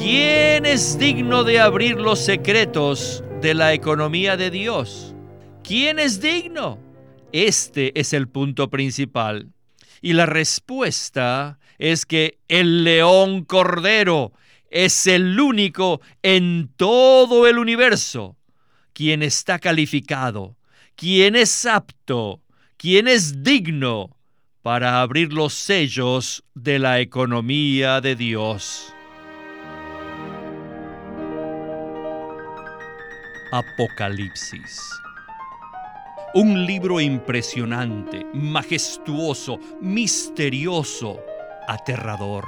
¿quién es digno de abrir los secretos de la economía de Dios? ¿Quién es digno? Este es el punto principal. Y la respuesta es que el león cordero es el único en todo el universo quien está calificado, quien es apto, quien es digno para abrir los sellos de la economía de Dios. Apocalipsis. Un libro impresionante, majestuoso, misterioso, aterrador.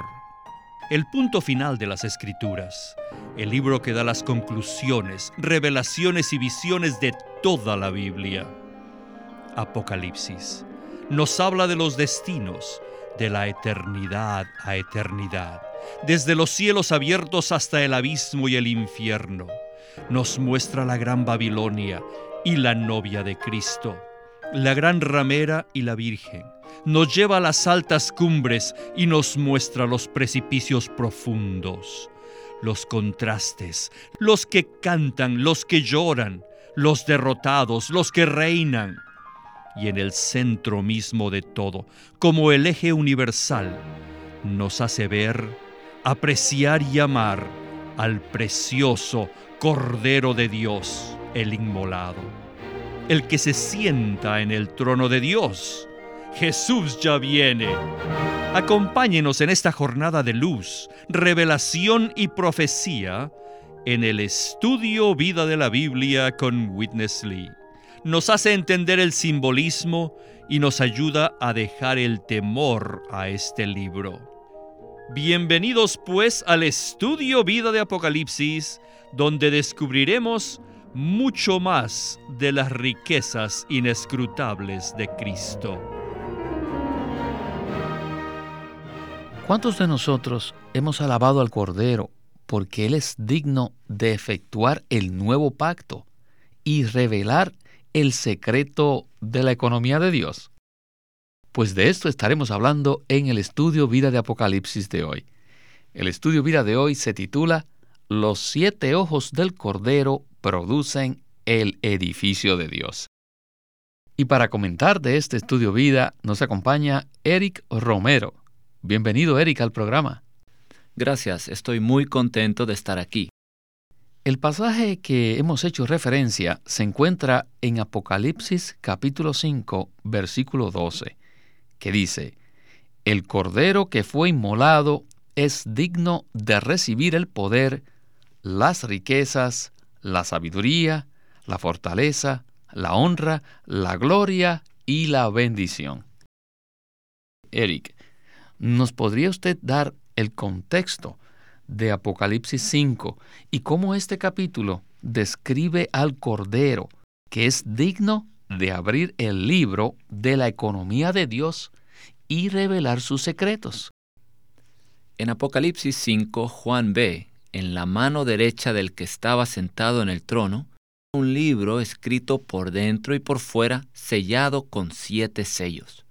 El punto final de las escrituras. El libro que da las conclusiones, revelaciones y visiones de toda la Biblia. Apocalipsis. Nos habla de los destinos, de la eternidad a eternidad, desde los cielos abiertos hasta el abismo y el infierno. Nos muestra la gran Babilonia, y la novia de Cristo, la gran ramera y la Virgen. Nos lleva a las altas cumbres y nos muestra los precipicios profundos, los contrastes, los que cantan, los que lloran, los derrotados, los que reinan. Y en el centro mismo de todo, como el eje universal, nos hace ver, apreciar y amar al precioso Cordero de Dios el inmolado, el que se sienta en el trono de Dios. Jesús ya viene. Acompáñenos en esta jornada de luz, revelación y profecía en el estudio Vida de la Biblia con Witness Lee. Nos hace entender el simbolismo y nos ayuda a dejar el temor a este libro. Bienvenidos pues al estudio Vida de Apocalipsis, donde descubriremos mucho más de las riquezas inescrutables de Cristo. ¿Cuántos de nosotros hemos alabado al Cordero porque Él es digno de efectuar el nuevo pacto y revelar el secreto de la economía de Dios? Pues de esto estaremos hablando en el estudio Vida de Apocalipsis de hoy. El estudio Vida de hoy se titula Los siete ojos del Cordero producen el edificio de Dios. Y para comentar de este estudio vida nos acompaña Eric Romero. Bienvenido Eric al programa. Gracias, estoy muy contento de estar aquí. El pasaje que hemos hecho referencia se encuentra en Apocalipsis capítulo 5, versículo 12, que dice, El cordero que fue inmolado es digno de recibir el poder, las riquezas, la sabiduría, la fortaleza, la honra, la gloria y la bendición. Eric, ¿nos podría usted dar el contexto de Apocalipsis 5 y cómo este capítulo describe al Cordero, que es digno de abrir el libro de la economía de Dios y revelar sus secretos? En Apocalipsis 5, Juan ve en la mano derecha del que estaba sentado en el trono, un libro escrito por dentro y por fuera, sellado con siete sellos.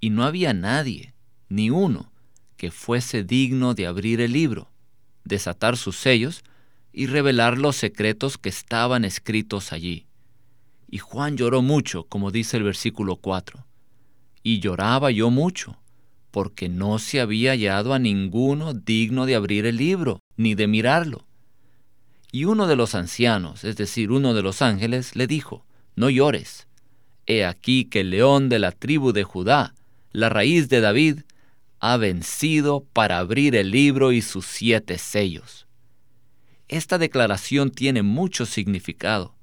Y no había nadie, ni uno, que fuese digno de abrir el libro, desatar sus sellos y revelar los secretos que estaban escritos allí. Y Juan lloró mucho, como dice el versículo 4. Y lloraba yo mucho, porque no se había hallado a ninguno digno de abrir el libro, ni de mirarlo. Y uno de los ancianos, es decir, uno de los ángeles, le dijo, No llores. He aquí que el león de la tribu de Judá, la raíz de David, ha vencido para abrir el libro y sus siete sellos. Esta declaración tiene mucho significado,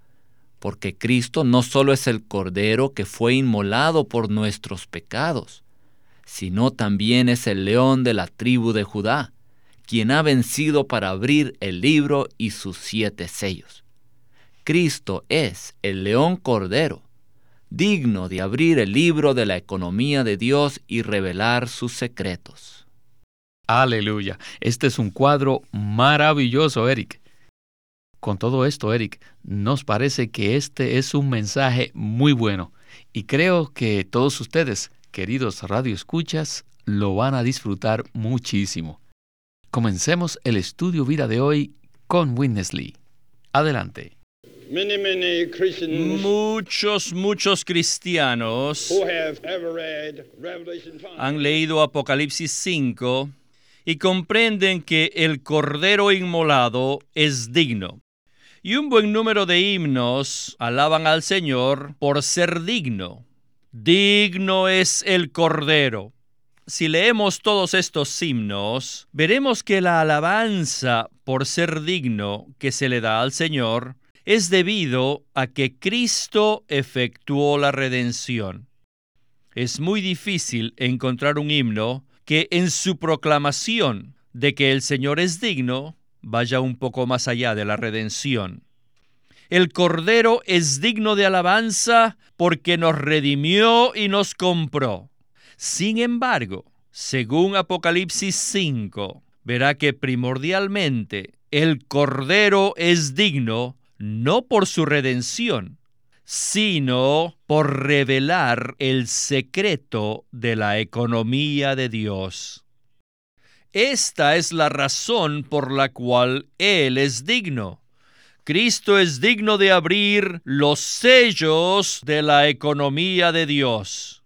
porque Cristo no solo es el Cordero que fue inmolado por nuestros pecados, sino también es el león de la tribu de Judá, quien ha vencido para abrir el libro y sus siete sellos. Cristo es el león cordero, digno de abrir el libro de la economía de Dios y revelar sus secretos. Aleluya. Este es un cuadro maravilloso, Eric. Con todo esto, Eric, nos parece que este es un mensaje muy bueno y creo que todos ustedes queridos radioescuchas, lo van a disfrutar muchísimo. Comencemos el estudio vida de hoy con Witness Lee. Adelante. Muchos, muchos cristianos han leído Apocalipsis 5 y comprenden que el Cordero Inmolado es digno. Y un buen número de himnos alaban al Señor por ser digno. Digno es el Cordero. Si leemos todos estos himnos, veremos que la alabanza por ser digno que se le da al Señor es debido a que Cristo efectuó la redención. Es muy difícil encontrar un himno que en su proclamación de que el Señor es digno vaya un poco más allá de la redención. El Cordero es digno de alabanza porque nos redimió y nos compró. Sin embargo, según Apocalipsis 5, verá que primordialmente el Cordero es digno no por su redención, sino por revelar el secreto de la economía de Dios. Esta es la razón por la cual Él es digno. Cristo es digno de abrir los sellos de la economía de Dios,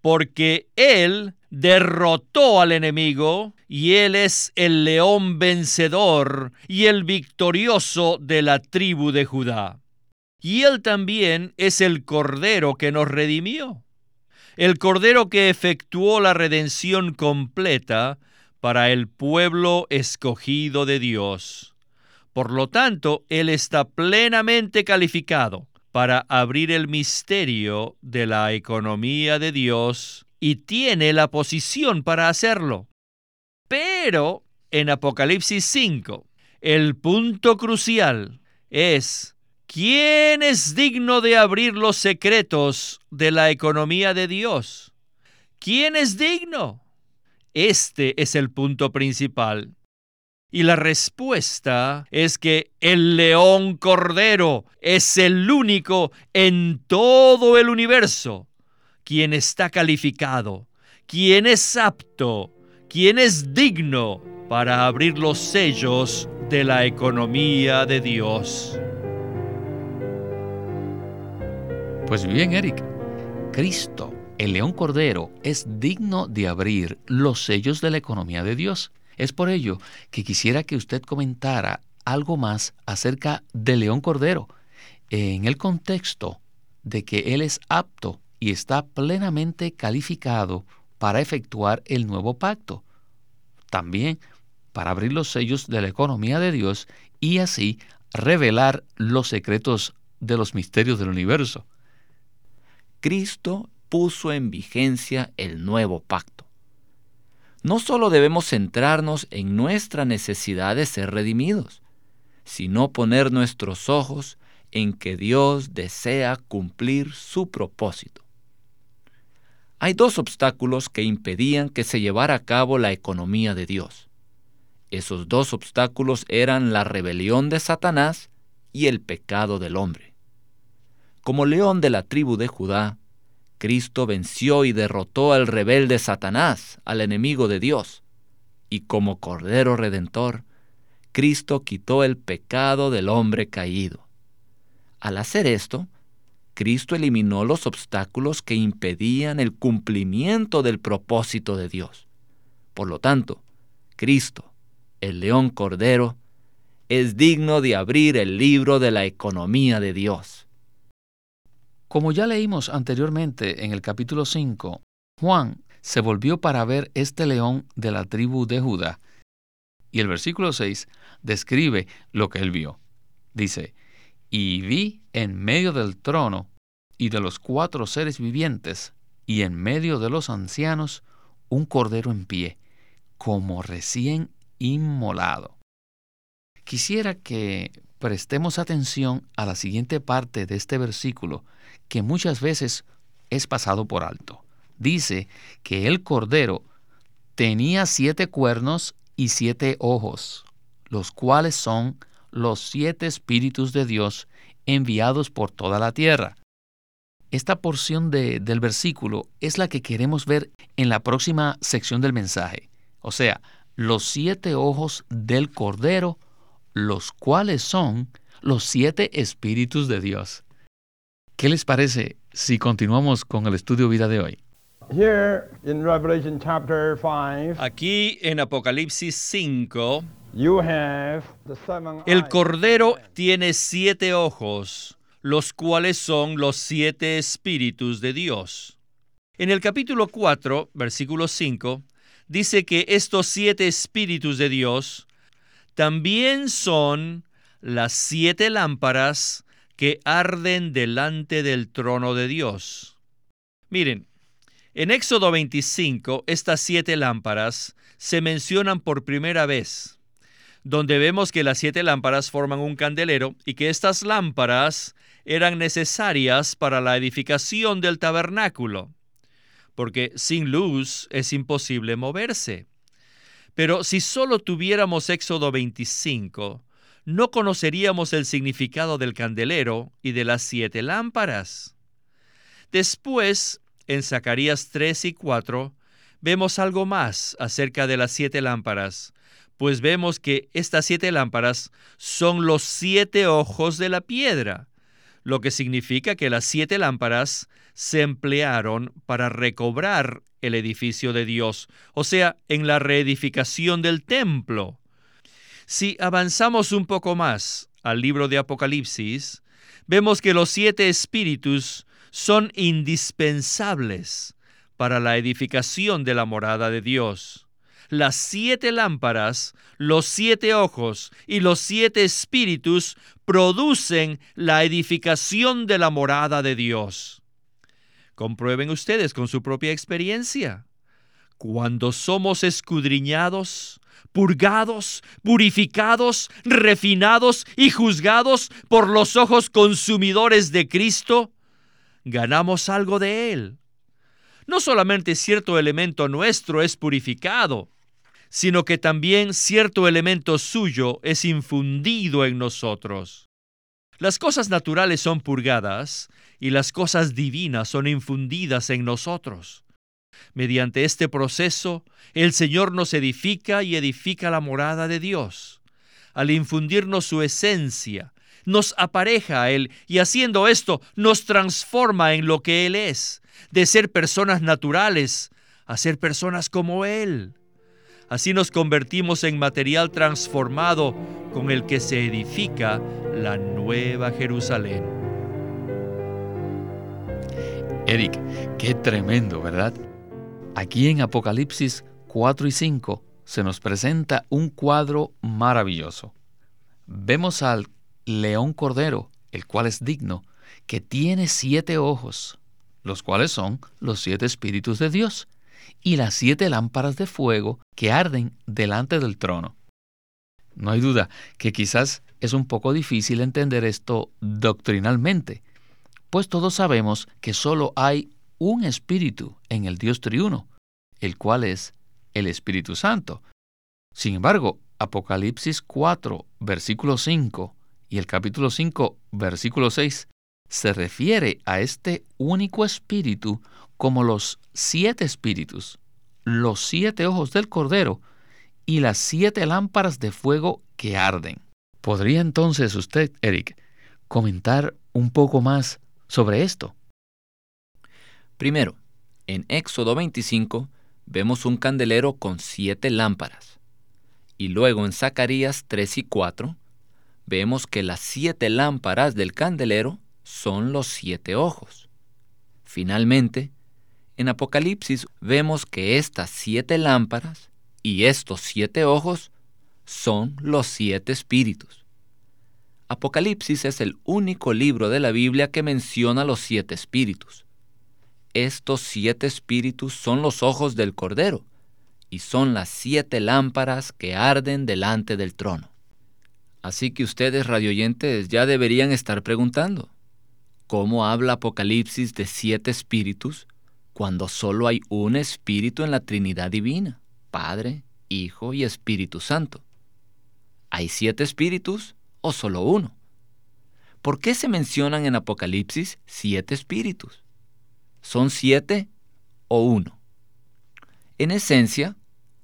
porque Él derrotó al enemigo y Él es el león vencedor y el victorioso de la tribu de Judá. Y Él también es el Cordero que nos redimió, el Cordero que efectuó la redención completa para el pueblo escogido de Dios. Por lo tanto, Él está plenamente calificado para abrir el misterio de la economía de Dios y tiene la posición para hacerlo. Pero en Apocalipsis 5, el punto crucial es ¿quién es digno de abrir los secretos de la economía de Dios? ¿Quién es digno? Este es el punto principal. Y la respuesta es que el león cordero es el único en todo el universo quien está calificado, quien es apto, quien es digno para abrir los sellos de la economía de Dios. Pues bien, Eric, Cristo, el león cordero, es digno de abrir los sellos de la economía de Dios. Es por ello que quisiera que usted comentara algo más acerca del león cordero, en el contexto de que Él es apto y está plenamente calificado para efectuar el nuevo pacto. También para abrir los sellos de la economía de Dios y así revelar los secretos de los misterios del universo. Cristo puso en vigencia el nuevo pacto. No solo debemos centrarnos en nuestra necesidad de ser redimidos, sino poner nuestros ojos en que Dios desea cumplir su propósito hay dos obstáculos que impedían que se llevara a cabo la economía de Dios. Esos dos obstáculos eran la rebelión de Satanás y el pecado del hombre. Como león de la tribu de Judá, Cristo venció y derrotó al rebelde Satanás, al enemigo de Dios, y como Cordero Redentor, Cristo quitó el pecado del hombre caído. Al hacer esto, Cristo eliminó los obstáculos que impedían el cumplimiento del propósito de Dios. Por lo tanto, Cristo, el león cordero, es digno de abrir el libro de la economía de Dios. Como ya leímos anteriormente en el capítulo 5, Juan se volvió para ver este león de la tribu de Judá. Y el versículo 6 describe lo que él vio. Dice, y vi en medio del trono y de los cuatro seres vivientes, y en medio de los ancianos, un cordero en pie, como recién inmolado. Quisiera que prestemos atención a la siguiente parte de este versículo, que muchas veces es pasado por alto. Dice que el cordero tenía siete cuernos y siete ojos, los cuales son los siete espíritus de Dios enviados por toda la tierra. Esta porción del versículo es la que queremos ver en la próxima sección del mensaje. O sea, los siete ojos del Cordero, los cuales son los siete espíritus de Dios. ¿Qué les parece si continuamos con el estudio vida de hoy? Aquí en Apocalipsis 5, el Cordero tiene siete ojos, los cuales son los siete espíritus de Dios. En el capítulo 4, versículo 5, dice que estos siete espíritus de Dios también son las siete lámparas que arden delante del trono de Dios. Miren, en Éxodo 25 estas siete lámparas se mencionan por primera vez, donde vemos que las siete lámparas forman un candelero y que estas lámparas eran necesarias para la edificación del tabernáculo, porque sin luz es imposible moverse. Pero si solo tuviéramos Éxodo 25, no conoceríamos el significado del candelero y de las siete lámparas. Después, en Zacarías 3 y 4, vemos algo más acerca de las siete lámparas, pues vemos que estas siete lámparas son los siete ojos de la piedra, lo que significa que las siete lámparas se emplearon para recobrar el edificio de Dios, o sea, en la reedificación del templo. Si avanzamos un poco más al libro de Apocalipsis, vemos que los siete espíritus son indispensables para la edificación de la morada de Dios. Las siete lámparas, los siete ojos y los siete espíritus producen la edificación de la morada de Dios. Comprueben ustedes con su propia experiencia. Cuando somos escudriñados, purgados, purificados, refinados y juzgados por los ojos consumidores de Cristo, ganamos algo de Él. No solamente cierto elemento nuestro es purificado, sino que también cierto elemento suyo es infundido en nosotros. Las cosas naturales son purgadas y las cosas divinas son infundidas en nosotros. Mediante este proceso, el Señor nos edifica y edifica la morada de Dios. Al infundirnos su esencia, nos apareja a Él y haciendo esto nos transforma en lo que Él es, de ser personas naturales a ser personas como Él. Así nos convertimos en material transformado con el que se edifica la nueva Jerusalén. Eric, qué tremendo, ¿verdad? Aquí en Apocalipsis 4 y 5 se nos presenta un cuadro maravilloso. Vemos al león cordero, el cual es digno, que tiene siete ojos, los cuales son los siete espíritus de Dios, y las siete lámparas de fuego que arden delante del trono. No hay duda que quizás es un poco difícil entender esto doctrinalmente, pues todos sabemos que solo hay un espíritu en el Dios triuno, el cual es el Espíritu Santo. Sin embargo, Apocalipsis 4, versículo 5 y el capítulo 5, versículo 6 se refiere a este único espíritu como los siete espíritus, los siete ojos del Cordero y las siete lámparas de fuego que arden. ¿Podría entonces usted, Eric, comentar un poco más sobre esto? Primero, en Éxodo 25 vemos un candelero con siete lámparas. Y luego en Zacarías 3 y 4 vemos que las siete lámparas del candelero son los siete ojos. Finalmente, en Apocalipsis vemos que estas siete lámparas y estos siete ojos son los siete espíritus. Apocalipsis es el único libro de la Biblia que menciona los siete espíritus. Estos siete espíritus son los ojos del Cordero, y son las siete lámparas que arden delante del trono. Así que ustedes, radioyentes, ya deberían estar preguntando, ¿cómo habla Apocalipsis de siete espíritus cuando solo hay un espíritu en la Trinidad Divina, Padre, Hijo y Espíritu Santo? ¿Hay siete espíritus o solo uno? ¿Por qué se mencionan en Apocalipsis siete espíritus? ¿Son siete o uno? En esencia,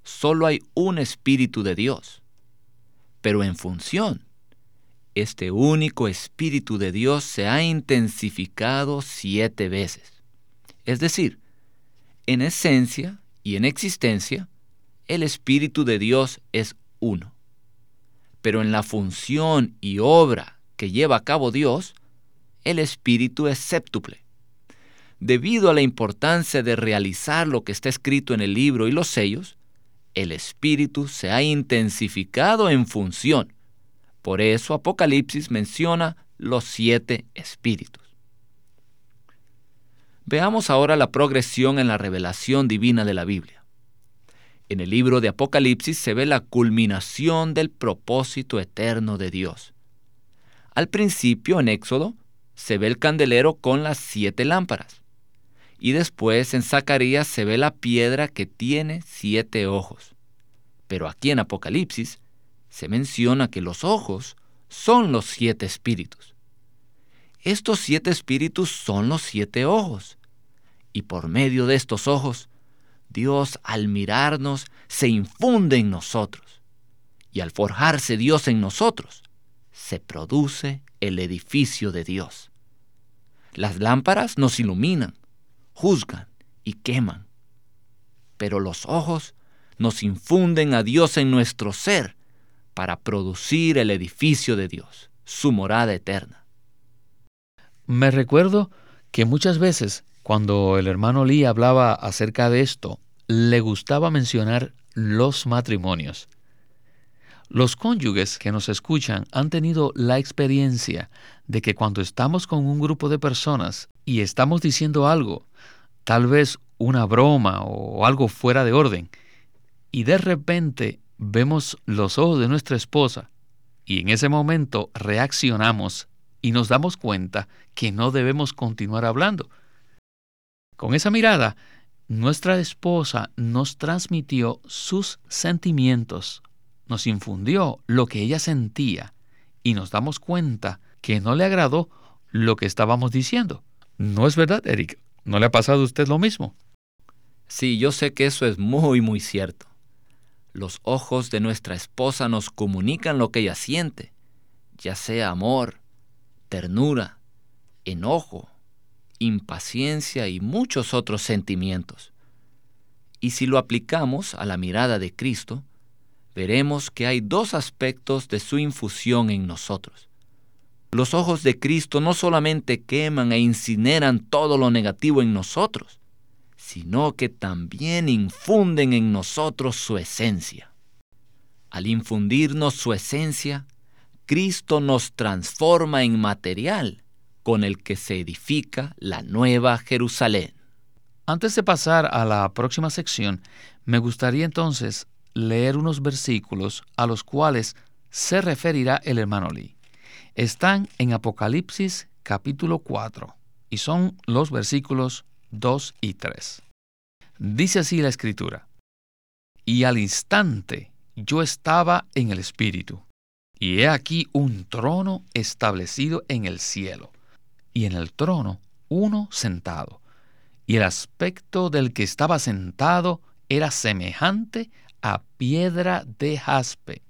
solo hay un Espíritu de Dios, pero en función. Este único Espíritu de Dios se ha intensificado siete veces. Es decir, en esencia y en existencia, el Espíritu de Dios es uno. Pero en la función y obra que lleva a cabo Dios, el Espíritu es séptuple. Debido a la importancia de realizar lo que está escrito en el libro y los sellos, el Espíritu se ha intensificado en función. Por eso Apocalipsis menciona los siete espíritus. Veamos ahora la progresión en la revelación divina de la Biblia. En el libro de Apocalipsis se ve la culminación del propósito eterno de Dios. Al principio, en Éxodo, se ve el candelero con las siete lámparas. Y después en Zacarías se ve la piedra que tiene siete ojos. Pero aquí en Apocalipsis se menciona que los ojos son los siete espíritus. Estos siete espíritus son los siete ojos. Y por medio de estos ojos, Dios al mirarnos se infunde en nosotros. Y al forjarse Dios en nosotros, se produce el edificio de Dios. Las lámparas nos iluminan, juzgan y queman. Pero los ojos nos infunden a Dios en nuestro ser para producir el edificio de Dios, su morada eterna. Me recuerdo que muchas veces cuando el hermano Lee hablaba acerca de esto, le gustaba mencionar los matrimonios. Los cónyuges que nos escuchan han tenido la experiencia de que cuando estamos con un grupo de personas y estamos diciendo algo, tal vez una broma o algo fuera de orden, y de repente vemos los ojos de nuestra esposa y en ese momento reaccionamos y nos damos cuenta que no debemos continuar hablando. Con esa mirada, nuestra esposa nos transmitió sus sentimientos, nos infundió lo que ella sentía y nos damos cuenta que no le agradó lo que estábamos diciendo. ¿No es verdad, Eric? ¿No le ha pasado a usted lo mismo? Sí, yo sé que eso es muy, muy cierto. Los ojos de nuestra esposa nos comunican lo que ella siente, ya sea amor, ternura, enojo, impaciencia y muchos otros sentimientos. Y si lo aplicamos a la mirada de Cristo, veremos que hay dos aspectos de su infusión en nosotros. Los ojos de Cristo no solamente queman e incineran todo lo negativo en nosotros, sino que también infunden en nosotros su esencia. Al infundirnos su esencia, Cristo nos transforma en material con el que se edifica la nueva Jerusalén. Antes de pasar a la próxima sección, me gustaría entonces leer unos versículos a los cuales se referirá el hermano Lee. Están en Apocalipsis capítulo 4 y son los versículos 2 y 3. Dice así la escritura, y al instante yo estaba en el Espíritu, y he aquí un trono establecido en el cielo, y en el trono uno sentado, y el aspecto del que estaba sentado era semejante a piedra de jaspe.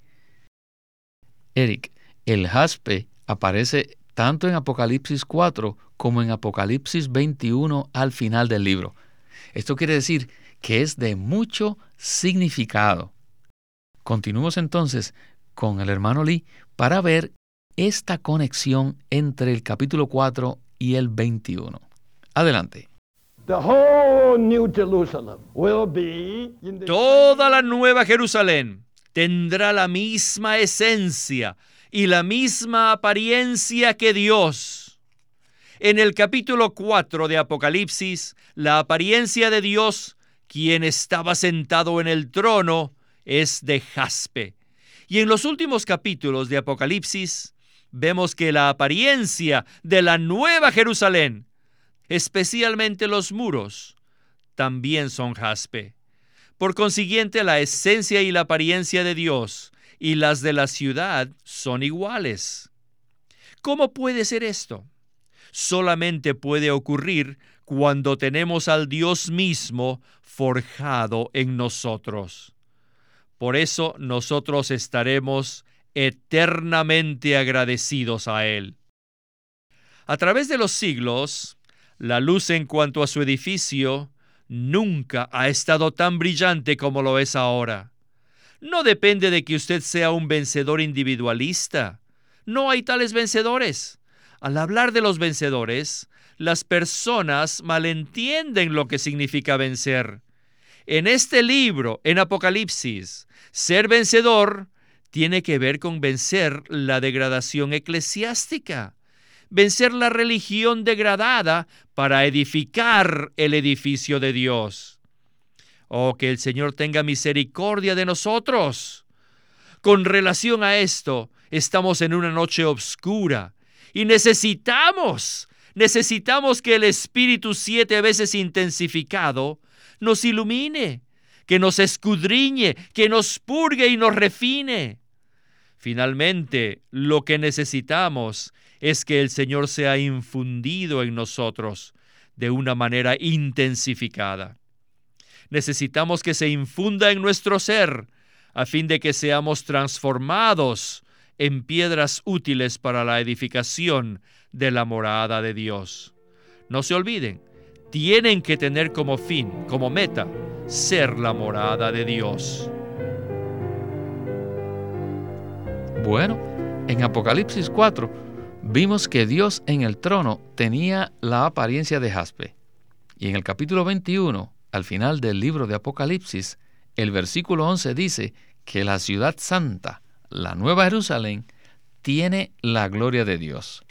Eric, el jaspe aparece tanto en Apocalipsis 4 como en Apocalipsis 21 al final del libro. Esto quiere decir que es de mucho significado. Continuemos entonces con el hermano Lee para ver esta conexión entre el capítulo 4 y el 21. Adelante. Toda la nueva Jerusalén tendrá la misma esencia y la misma apariencia que Dios. En el capítulo 4 de Apocalipsis, la apariencia de Dios, quien estaba sentado en el trono, es de jaspe. Y en los últimos capítulos de Apocalipsis, vemos que la apariencia de la nueva Jerusalén especialmente los muros, también son jaspe. Por consiguiente, la esencia y la apariencia de Dios y las de la ciudad son iguales. ¿Cómo puede ser esto? Solamente puede ocurrir cuando tenemos al Dios mismo forjado en nosotros. Por eso nosotros estaremos eternamente agradecidos a Él. A través de los siglos, la luz en cuanto a su edificio nunca ha estado tan brillante como lo es ahora. No depende de que usted sea un vencedor individualista. No hay tales vencedores. Al hablar de los vencedores, las personas malentienden lo que significa vencer. En este libro, en Apocalipsis, ser vencedor tiene que ver con vencer la degradación eclesiástica, vencer la religión degradada para edificar el edificio de Dios. Oh, que el Señor tenga misericordia de nosotros. Con relación a esto, estamos en una noche oscura y necesitamos, necesitamos que el Espíritu siete veces intensificado nos ilumine, que nos escudriñe, que nos purgue y nos refine. Finalmente, lo que necesitamos es que el Señor sea infundido en nosotros de una manera intensificada. Necesitamos que se infunda en nuestro ser a fin de que seamos transformados en piedras útiles para la edificación de la morada de Dios. No se olviden, tienen que tener como fin, como meta, ser la morada de Dios. Bueno, en Apocalipsis 4 vimos que Dios en el trono tenía la apariencia de jaspe. Y en el capítulo 21, al final del libro de Apocalipsis, el versículo 11 dice que la ciudad santa, la nueva Jerusalén, tiene la gloria de Dios,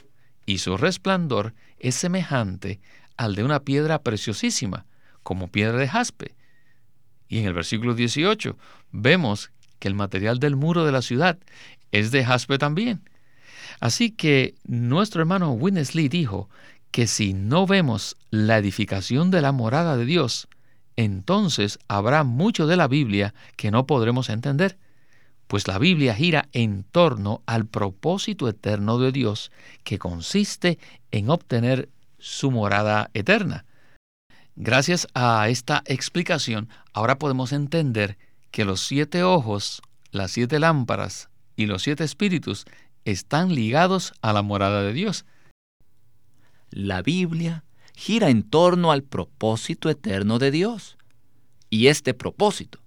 y su resplandor es semejante al de una piedra preciosísima, como piedra de jaspe. Y en el versículo 18 vemos que el material del muro de la ciudad es de jaspe también. Así que nuestro hermano Winnesley dijo que si no vemos la edificación de la morada de Dios, entonces habrá mucho de la Biblia que no podremos entender, pues la Biblia gira en torno al propósito eterno de Dios que consiste en obtener su morada eterna. Gracias a esta explicación, ahora podemos entender que los siete ojos, las siete lámparas y los siete espíritus están ligados a la morada de Dios. La Biblia gira en torno al propósito eterno de Dios. Y este propósito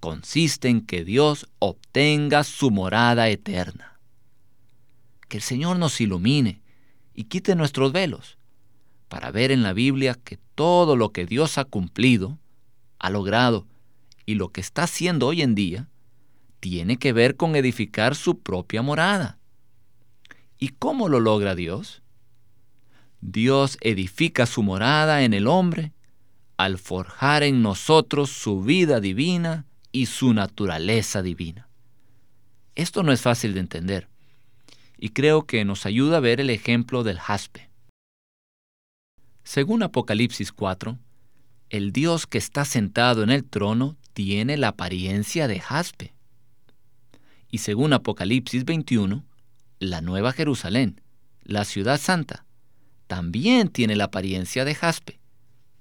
consiste en que Dios obtenga su morada eterna. Que el Señor nos ilumine y quite nuestros velos para ver en la Biblia que todo lo que Dios ha cumplido, ha logrado y lo que está haciendo hoy en día, tiene que ver con edificar su propia morada. ¿Y cómo lo logra Dios? Dios edifica su morada en el hombre al forjar en nosotros su vida divina y su naturaleza divina. Esto no es fácil de entender y creo que nos ayuda a ver el ejemplo del jaspe. Según Apocalipsis 4, el Dios que está sentado en el trono tiene la apariencia de jaspe. Y según Apocalipsis 21, la Nueva Jerusalén, la ciudad santa, también tiene la apariencia de jaspe,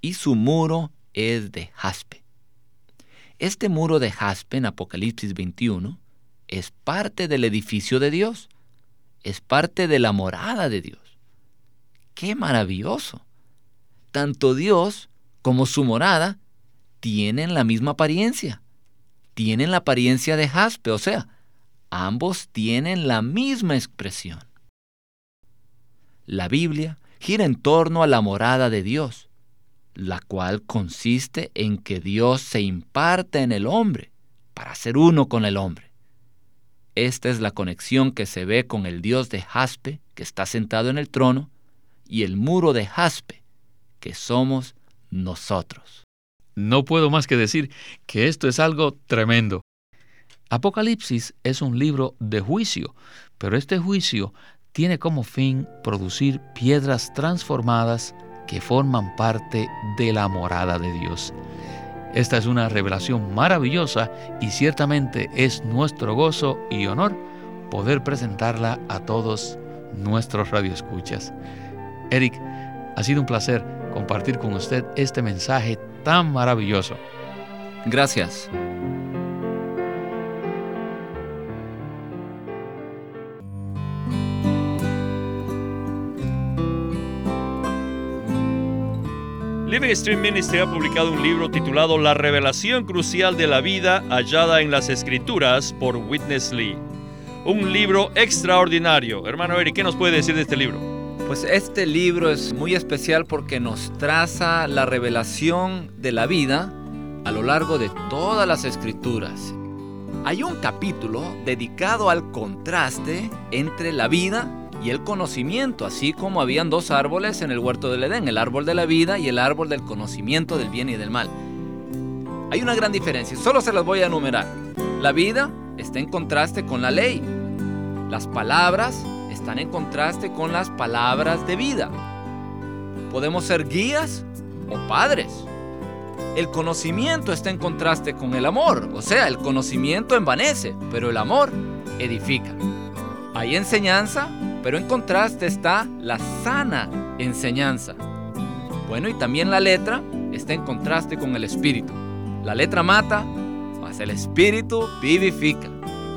y su muro es de jaspe. Este muro de jaspe en Apocalipsis 21 es parte del edificio de Dios, es parte de la morada de Dios. ¡Qué maravilloso! Tanto Dios como su morada tienen la misma apariencia, tienen la apariencia de jaspe, o sea, ambos tienen la misma expresión. La Biblia gira en torno a la morada de Dios, la cual consiste en que Dios se imparte en el hombre para ser uno con el hombre. Esta es la conexión que se ve con el Dios de jaspe que está sentado en el trono y el muro de jaspe que somos nosotros. No puedo más que decir que esto es algo tremendo. Apocalipsis es un libro de juicio, pero este juicio tiene como fin producir piedras transformadas que forman parte de la morada de Dios. Esta es una revelación maravillosa y ciertamente es nuestro gozo y honor poder presentarla a todos nuestros radioescuchas. Eric, ha sido un placer compartir con usted este mensaje tan maravilloso. Gracias. Living Stream Ministry ha publicado un libro titulado La revelación crucial de la vida hallada en las Escrituras por Witness Lee. Un libro extraordinario. Hermano Eric, ¿qué nos puede decir de este libro? Pues este libro es muy especial porque nos traza la revelación de la vida a lo largo de todas las escrituras. Hay un capítulo dedicado al contraste entre la vida y el conocimiento, así como habían dos árboles en el huerto del Edén, el árbol de la vida y el árbol del conocimiento del bien y del mal. Hay una gran diferencia, solo se las voy a enumerar. La vida está en contraste con la ley. Las palabras están en contraste con las palabras de vida. Podemos ser guías o padres. El conocimiento está en contraste con el amor, o sea, el conocimiento envanece, pero el amor edifica. Hay enseñanza pero en contraste está la sana enseñanza. Bueno, y también la letra está en contraste con el espíritu. La letra mata, mas el espíritu vivifica.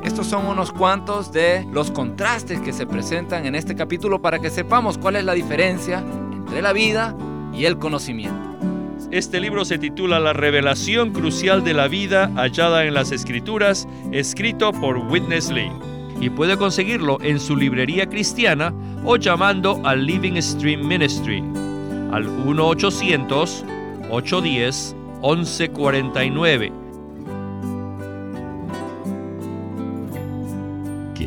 Estos son unos cuantos de los contrastes que se presentan en este capítulo para que sepamos cuál es la diferencia entre la vida y el conocimiento. Este libro se titula La revelación crucial de la vida hallada en las escrituras, escrito por Witness Lee y puede conseguirlo en su librería cristiana o llamando al Living Stream Ministry al 1-800-810-1149.